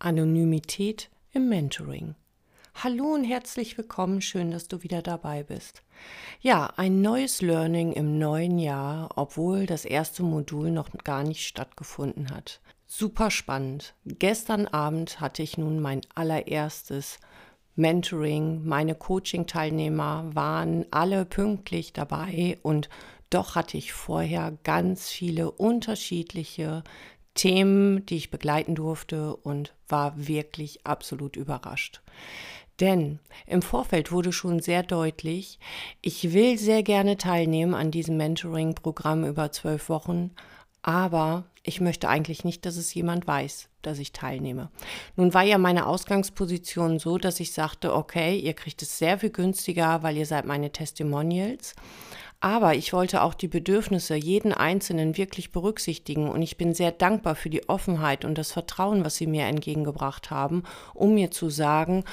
Anonymität im Mentoring. Hallo und herzlich willkommen, schön, dass du wieder dabei bist. Ja, ein neues Learning im neuen Jahr, obwohl das erste Modul noch gar nicht stattgefunden hat. Super spannend. Gestern Abend hatte ich nun mein allererstes Mentoring. Meine Coaching-Teilnehmer waren alle pünktlich dabei und doch hatte ich vorher ganz viele unterschiedliche Themen, die ich begleiten durfte und war wirklich absolut überrascht. Denn im Vorfeld wurde schon sehr deutlich, ich will sehr gerne teilnehmen an diesem Mentoring-Programm über zwölf Wochen, aber ich möchte eigentlich nicht, dass es jemand weiß, dass ich teilnehme. Nun war ja meine Ausgangsposition so, dass ich sagte, okay, ihr kriegt es sehr viel günstiger, weil ihr seid meine Testimonials. Aber ich wollte auch die Bedürfnisse jeden Einzelnen wirklich berücksichtigen und ich bin sehr dankbar für die Offenheit und das Vertrauen, was Sie mir entgegengebracht haben, um mir zu sagen,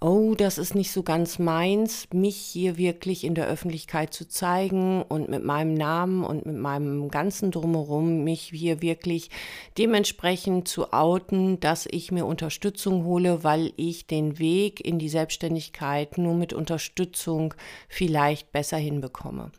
oh, das ist nicht so ganz meins, mich hier wirklich in der Öffentlichkeit zu zeigen und mit meinem Namen und mit meinem ganzen Drumherum mich hier wirklich dementsprechend zu outen, dass ich mir Unterstützung hole, weil ich den Weg in die Selbstständigkeit nur mit Unterstützung vielleicht besser hinbekomme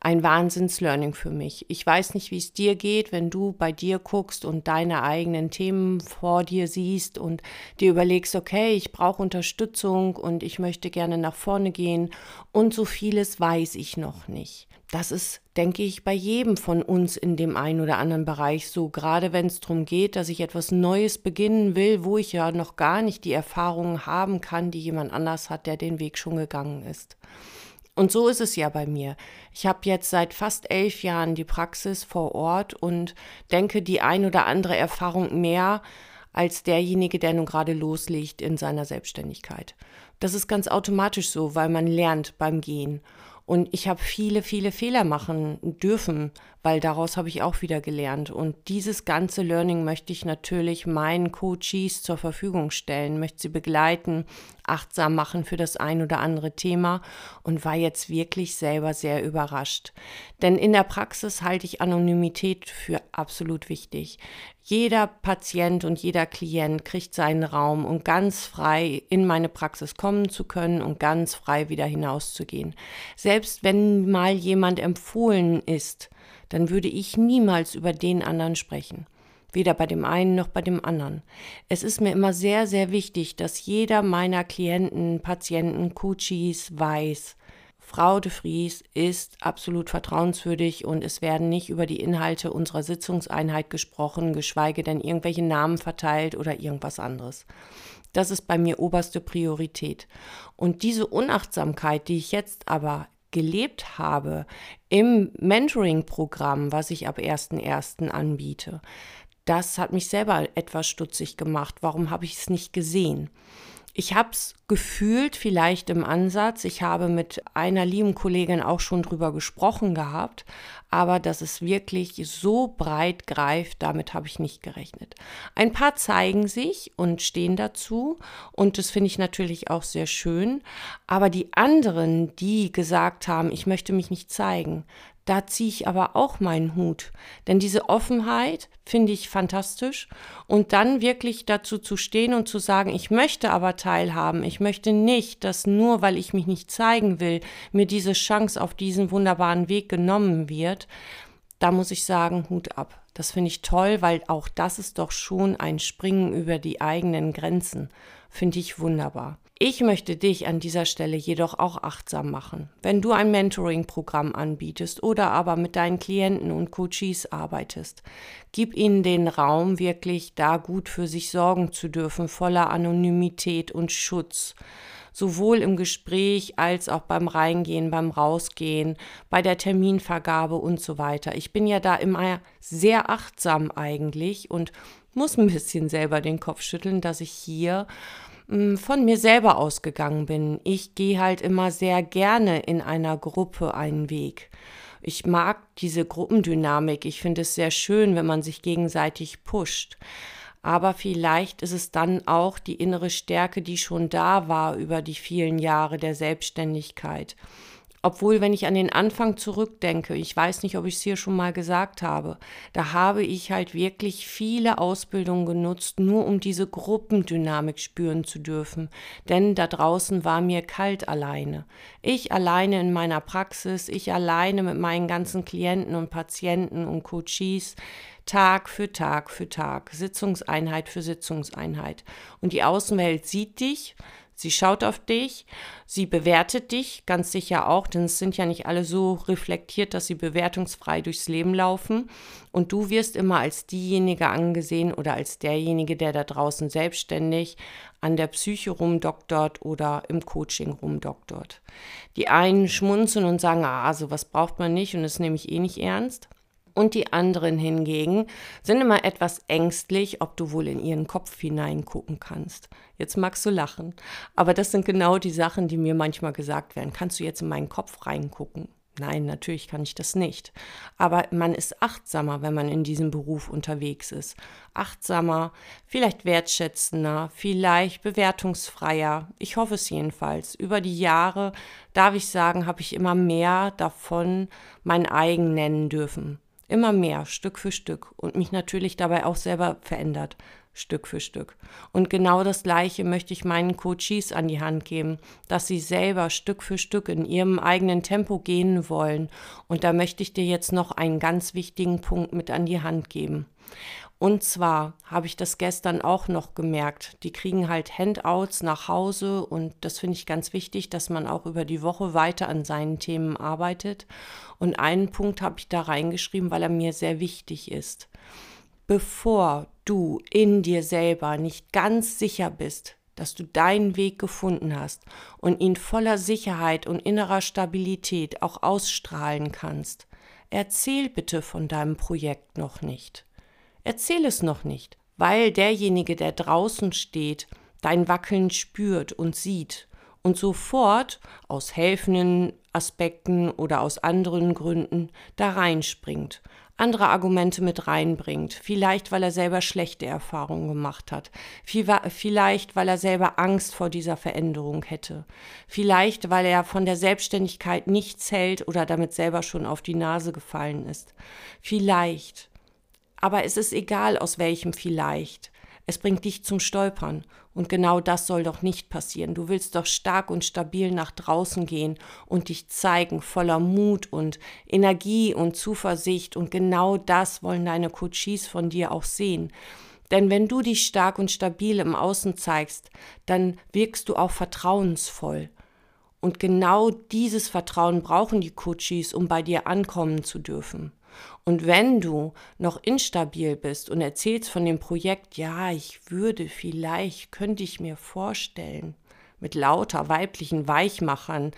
ein Wahnsinns-Learning für mich. Ich weiß nicht, wie es dir geht, wenn du bei dir guckst und deine eigenen Themen vor dir siehst und dir überlegst, okay, ich brauche Unterstützung und ich möchte gerne nach vorne gehen und so vieles weiß ich noch nicht. Das ist, denke ich, bei jedem von uns in dem einen oder anderen Bereich so, gerade wenn es darum geht, dass ich etwas Neues beginnen will, wo ich ja noch gar nicht die Erfahrungen haben kann, die jemand anders hat, der den Weg schon gegangen ist. Und so ist es ja bei mir. Ich habe jetzt seit fast elf Jahren die Praxis vor Ort und denke die ein oder andere Erfahrung mehr als derjenige, der nun gerade loslegt in seiner Selbstständigkeit. Das ist ganz automatisch so, weil man lernt beim Gehen. Und ich habe viele, viele Fehler machen dürfen, weil daraus habe ich auch wieder gelernt. Und dieses ganze Learning möchte ich natürlich meinen Coaches zur Verfügung stellen, möchte sie begleiten, achtsam machen für das ein oder andere Thema und war jetzt wirklich selber sehr überrascht. Denn in der Praxis halte ich Anonymität für absolut wichtig. Jeder Patient und jeder Klient kriegt seinen Raum, um ganz frei in meine Praxis kommen zu können und ganz frei wieder hinauszugehen. Selbst wenn mal jemand empfohlen ist, dann würde ich niemals über den anderen sprechen. Weder bei dem einen noch bei dem anderen. Es ist mir immer sehr, sehr wichtig, dass jeder meiner Klienten, Patienten, Coaches weiß, Frau de Vries ist absolut vertrauenswürdig und es werden nicht über die Inhalte unserer Sitzungseinheit gesprochen, geschweige denn irgendwelche Namen verteilt oder irgendwas anderes. Das ist bei mir oberste Priorität. Und diese Unachtsamkeit, die ich jetzt aber gelebt habe im Mentoring-Programm, was ich ab 1.1. anbiete, das hat mich selber etwas stutzig gemacht. Warum habe ich es nicht gesehen? Ich habe es gefühlt, vielleicht im Ansatz. Ich habe mit einer lieben Kollegin auch schon drüber gesprochen gehabt, aber dass es wirklich so breit greift, damit habe ich nicht gerechnet. Ein paar zeigen sich und stehen dazu und das finde ich natürlich auch sehr schön, aber die anderen, die gesagt haben, ich möchte mich nicht zeigen, da ziehe ich aber auch meinen Hut. Denn diese Offenheit finde ich fantastisch. Und dann wirklich dazu zu stehen und zu sagen, ich möchte aber teilhaben. Ich möchte nicht, dass nur weil ich mich nicht zeigen will, mir diese Chance auf diesen wunderbaren Weg genommen wird. Da muss ich sagen, Hut ab. Das finde ich toll, weil auch das ist doch schon ein Springen über die eigenen Grenzen. Finde ich wunderbar. Ich möchte dich an dieser Stelle jedoch auch achtsam machen. Wenn du ein Mentoring-Programm anbietest oder aber mit deinen Klienten und Coaches arbeitest, gib ihnen den Raum, wirklich da gut für sich sorgen zu dürfen, voller Anonymität und Schutz. Sowohl im Gespräch als auch beim Reingehen, beim Rausgehen, bei der Terminvergabe und so weiter. Ich bin ja da immer sehr achtsam eigentlich und muss ein bisschen selber den Kopf schütteln, dass ich hier von mir selber ausgegangen bin. Ich gehe halt immer sehr gerne in einer Gruppe einen Weg. Ich mag diese Gruppendynamik. Ich finde es sehr schön, wenn man sich gegenseitig pusht. Aber vielleicht ist es dann auch die innere Stärke, die schon da war über die vielen Jahre der Selbstständigkeit Obwohl, wenn ich an den Anfang zurückdenke, ich weiß nicht, ob ich es hier schon mal gesagt habe, da habe ich halt wirklich viele Ausbildungen genutzt, nur um diese Gruppendynamik spüren zu dürfen. Denn da draußen war mir kalt alleine. Ich alleine in meiner Praxis, ich alleine mit meinen ganzen Klienten und Patienten und Coaches. Tag für Tag für Tag, Sitzungseinheit für Sitzungseinheit. Und die Außenwelt sieht dich, Sie schaut auf dich, sie bewertet dich, ganz sicher auch, denn es sind ja nicht alle so reflektiert, dass sie bewertungsfrei durchs Leben laufen. Und du wirst immer als diejenige angesehen oder als derjenige, der da draußen selbstständig an der Psyche rumdoktort oder im Coaching rumdoktort. Die einen schmunzeln und sagen, ah, sowas braucht man nicht und das nehme ich eh nicht ernst und die anderen hingegen sind immer etwas ängstlich, ob du wohl in ihren Kopf hineingucken kannst. Jetzt magst du lachen, aber das sind genau die Sachen, die mir manchmal gesagt werden. Kannst du jetzt in meinen Kopf reingucken? Nein, natürlich kann ich das nicht. Aber man ist achtsamer, wenn man in diesem Beruf unterwegs ist. Achtsamer, vielleicht wertschätzender, vielleicht bewertungsfreier. Ich hoffe es jedenfalls. Über die Jahre, darf ich sagen, habe ich immer mehr davon mein eigen nennen dürfen. Immer mehr, Stück für Stück und mich natürlich dabei auch selber verändert, Stück für Stück. Und genau das Gleiche möchte ich meinen Coaches an die Hand geben, dass sie selber Stück für Stück in ihrem eigenen Tempo gehen wollen. Und da möchte ich dir jetzt noch einen ganz wichtigen Punkt mit an die Hand geben. Und zwar habe ich das gestern auch noch gemerkt. Die kriegen halt Handouts nach Hause und das finde ich ganz wichtig, dass man auch über die Woche weiter an seinen Themen arbeitet. Und einen Punkt habe ich da reingeschrieben, weil er mir sehr wichtig ist. Bevor du in dir selber nicht ganz sicher bist, dass du deinen Weg gefunden hast und ihn voller Sicherheit und innerer Stabilität auch ausstrahlen kannst, erzähl bitte von deinem Projekt noch nicht. Erzähl es noch nicht, weil derjenige, der draußen steht, dein Wackeln spürt und sieht und sofort aus helfenden Aspekten oder aus anderen Gründen da reinspringt, andere Argumente mit reinbringt, vielleicht weil er selber schlechte Erfahrungen gemacht hat, vielleicht weil er selber Angst vor dieser Veränderung hätte, vielleicht weil er von der Selbstständigkeit nichts hält oder damit selber schon auf die Nase gefallen ist, vielleicht. Aber es ist egal, aus welchem vielleicht. Es bringt dich zum Stolpern. Und genau das soll doch nicht passieren. Du willst doch stark und stabil nach draußen gehen und dich zeigen, voller Mut und Energie und Zuversicht. Und genau das wollen deine Coaches von dir auch sehen. Denn wenn du dich stark und stabil im Außen zeigst, dann wirkst du auch vertrauensvoll. Und genau dieses Vertrauen brauchen die Coaches, um bei dir ankommen zu dürfen. Und wenn du noch instabil bist und erzählst von dem Projekt, ja, ich würde vielleicht, könnte ich mir vorstellen, mit lauter weiblichen Weichmachern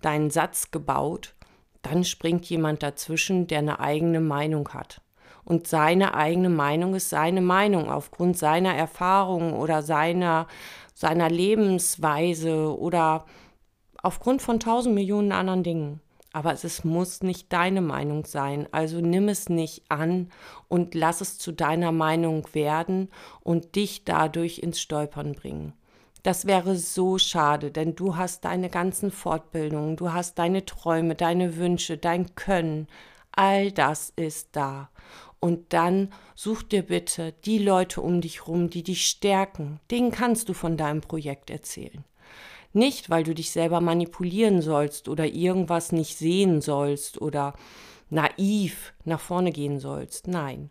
deinen Satz gebaut, dann springt jemand dazwischen, der eine eigene Meinung hat. Und seine eigene Meinung ist seine Meinung aufgrund seiner Erfahrungen oder seiner, seiner Lebensweise oder aufgrund von tausend Millionen anderen Dingen aber es muss nicht deine Meinung sein. Also nimm es nicht an und lass es zu deiner Meinung werden und dich dadurch ins Stolpern bringen. Das wäre so schade, denn du hast deine ganzen Fortbildungen, du hast deine Träume, deine Wünsche, dein Können. All das ist da. Und dann such dir bitte die Leute um dich rum, die dich stärken. Denen kannst du von deinem Projekt erzählen. Nicht, weil du dich selber manipulieren sollst oder irgendwas nicht sehen sollst oder naiv nach vorne gehen sollst. Nein.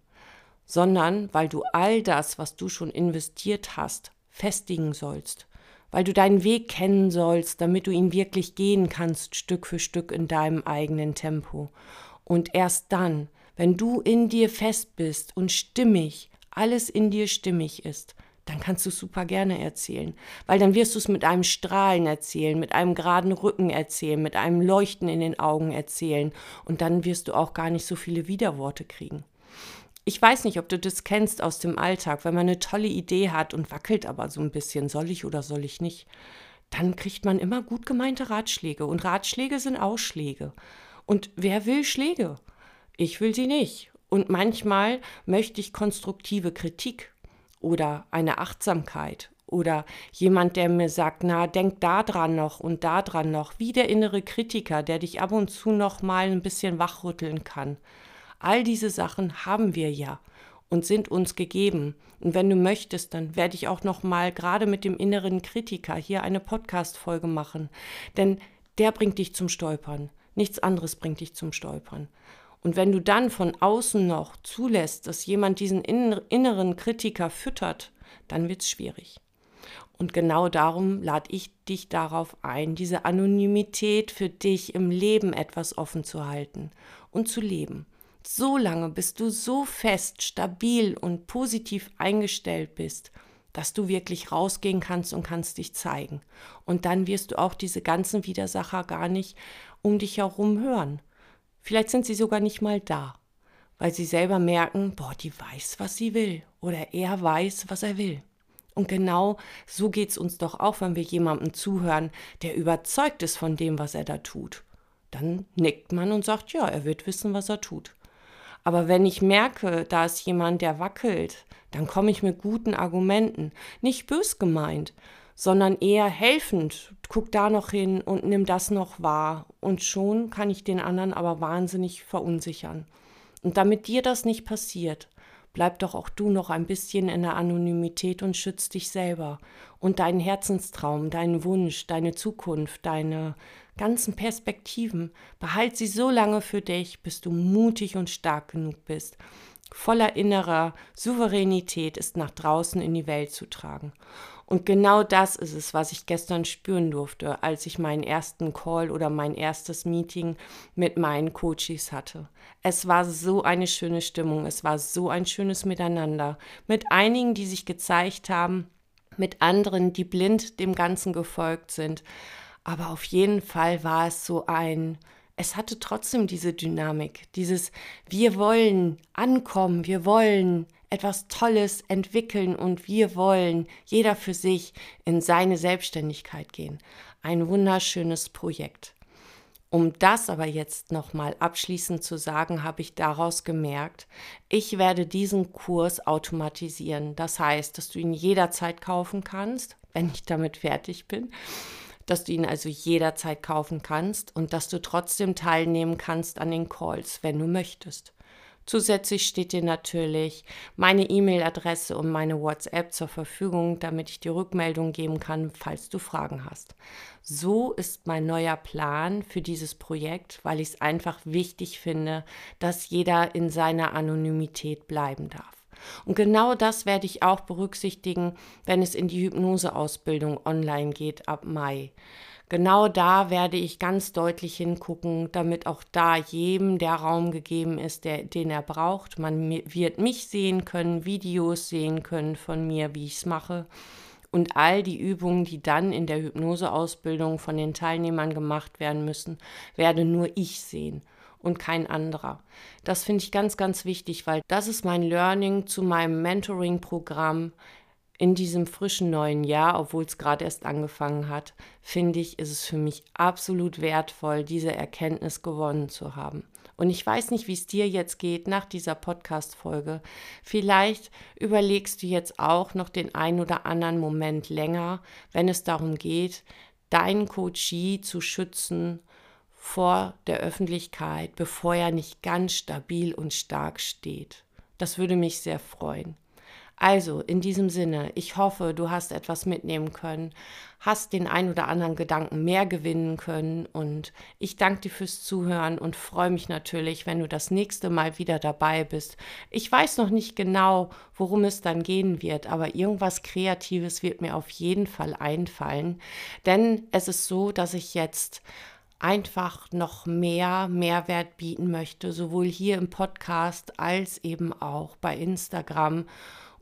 Sondern weil du all das, was du schon investiert hast, festigen sollst. Weil du deinen Weg kennen sollst, damit du ihn wirklich gehen kannst, Stück für Stück in deinem eigenen Tempo. Und erst dann, wenn du in dir fest bist und stimmig, alles in dir stimmig ist, dann kannst du es super gerne erzählen. Weil dann wirst du es mit einem Strahlen erzählen, mit einem geraden Rücken erzählen, mit einem Leuchten in den Augen erzählen. Und dann wirst du auch gar nicht so viele Widerworte kriegen. Ich weiß nicht, ob du das kennst aus dem Alltag, wenn man eine tolle Idee hat und wackelt aber so ein bisschen, soll ich oder soll ich nicht, dann kriegt man immer gut gemeinte Ratschläge. Und Ratschläge sind Ausschläge. Und wer will Schläge? Ich will sie nicht. Und manchmal möchte ich konstruktive Kritik oder eine Achtsamkeit oder jemand, der mir sagt, na, denk da dran noch und da dran noch, wie der innere Kritiker, der dich ab und zu noch mal ein bisschen wachrütteln kann. All diese Sachen haben wir ja und sind uns gegeben. Und wenn du möchtest, dann werde ich auch noch mal gerade mit dem inneren Kritiker hier eine Podcast Folge machen, denn der bringt dich zum Stolpern. Nichts anderes bringt dich zum Stolpern. Und wenn du dann von außen noch zulässt, dass jemand diesen inneren Kritiker füttert, dann wird es schwierig. Und genau darum lade ich dich darauf ein, diese Anonymität für dich im Leben etwas offen zu halten und zu leben. So lange, bis du so fest, stabil und positiv eingestellt bist, dass du wirklich rausgehen kannst und kannst dich zeigen. Und dann wirst du auch diese ganzen Widersacher gar nicht um dich herum hören. Vielleicht sind sie sogar nicht mal da, weil sie selber merken, boah, die weiß, was sie will oder er weiß, was er will. Und genau so geht es uns doch auch, wenn wir jemandem zuhören, der überzeugt ist von dem, was er da tut. Dann nickt man und sagt, ja, er wird wissen, was er tut. Aber wenn ich merke, da ist jemand, der wackelt, dann komme ich mit guten Argumenten, nicht bös gemeint, sondern eher helfend. Guck da noch hin und nimm das noch wahr. Und schon kann ich den anderen aber wahnsinnig verunsichern. Und damit dir das nicht passiert, bleib doch auch du noch ein bisschen in der Anonymität und schütz dich selber und deinen Herzenstraum, deinen Wunsch, deine Zukunft, deine ganzen Perspektiven. Behalt sie so lange für dich, bis du mutig und stark genug bist voller innerer Souveränität ist nach draußen in die Welt zu tragen. Und genau das ist es, was ich gestern spüren durfte, als ich meinen ersten Call oder mein erstes Meeting mit meinen Coaches hatte. Es war so eine schöne Stimmung, es war so ein schönes Miteinander, mit einigen, die sich gezeigt haben, mit anderen, die blind dem Ganzen gefolgt sind. Aber auf jeden Fall war es so ein, es hatte trotzdem diese Dynamik, dieses wir wollen ankommen, wir wollen etwas Tolles entwickeln und wir wollen jeder für sich in seine Selbstständigkeit gehen. Ein wunderschönes Projekt. Um das aber jetzt nochmal abschließend zu sagen, habe ich daraus gemerkt, ich werde diesen Kurs automatisieren. Das heißt, dass du ihn jederzeit kaufen kannst, wenn ich damit fertig bin dass du ihn also jederzeit kaufen kannst und dass du trotzdem teilnehmen kannst an den Calls, wenn du möchtest. Zusätzlich steht dir natürlich meine E-Mail-Adresse und meine WhatsApp zur Verfügung, damit ich dir Rückmeldung geben kann, falls du Fragen hast. So ist mein neuer Plan für dieses Projekt, weil ich es einfach wichtig finde, dass jeder in seiner Anonymität bleiben darf. Und genau das werde ich auch berücksichtigen, wenn es in die Hypnoseausbildung online geht ab Mai. Genau da werde ich ganz deutlich hingucken, damit auch da jedem der Raum gegeben ist, der, den er braucht. Man wird mich sehen können, Videos sehen können von mir, wie ich es mache. Und all die Übungen, die dann in der Hypnoseausbildung von den Teilnehmern gemacht werden müssen, werde nur ich sehen und kein anderer. Das finde ich ganz, ganz wichtig, weil das ist mein Learning zu meinem Mentoring-Programm in diesem frischen neuen Jahr, obwohl es gerade erst angefangen hat, finde ich, ist es für mich absolut wertvoll, diese Erkenntnis gewonnen zu haben. Und ich weiß nicht, wie es dir jetzt geht nach dieser Podcast-Folge. Vielleicht überlegst du jetzt auch noch den einen oder anderen Moment länger, wenn es darum geht, deinen Coachie zu schützen vor der Öffentlichkeit, bevor er nicht ganz stabil und stark steht. Das würde mich sehr freuen. Also, in diesem Sinne, ich hoffe, du hast etwas mitnehmen können, hast den ein oder anderen Gedanken mehr gewinnen können und ich danke dir fürs Zuhören und freue mich natürlich, wenn du das nächste Mal wieder dabei bist. Ich weiß noch nicht genau, worum es dann gehen wird, aber irgendwas Kreatives wird mir auf jeden Fall einfallen, denn es ist so, dass ich jetzt einfach noch mehr Mehrwert bieten möchte, sowohl hier im Podcast als eben auch bei Instagram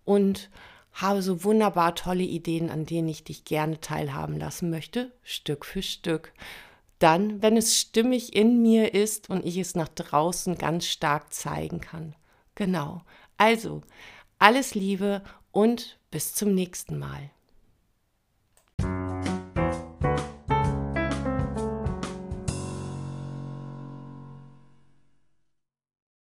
und habe so wunderbar tolle Ideen, an denen ich dich gerne teilhaben lassen möchte, Stück für Stück. Dann, wenn es stimmig in mir ist und ich es nach draußen ganz stark zeigen kann. Genau. Also, alles Liebe und bis zum nächsten Mal.